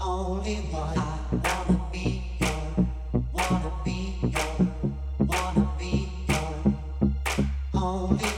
only one. I wanna be your, wanna be your, wanna be your only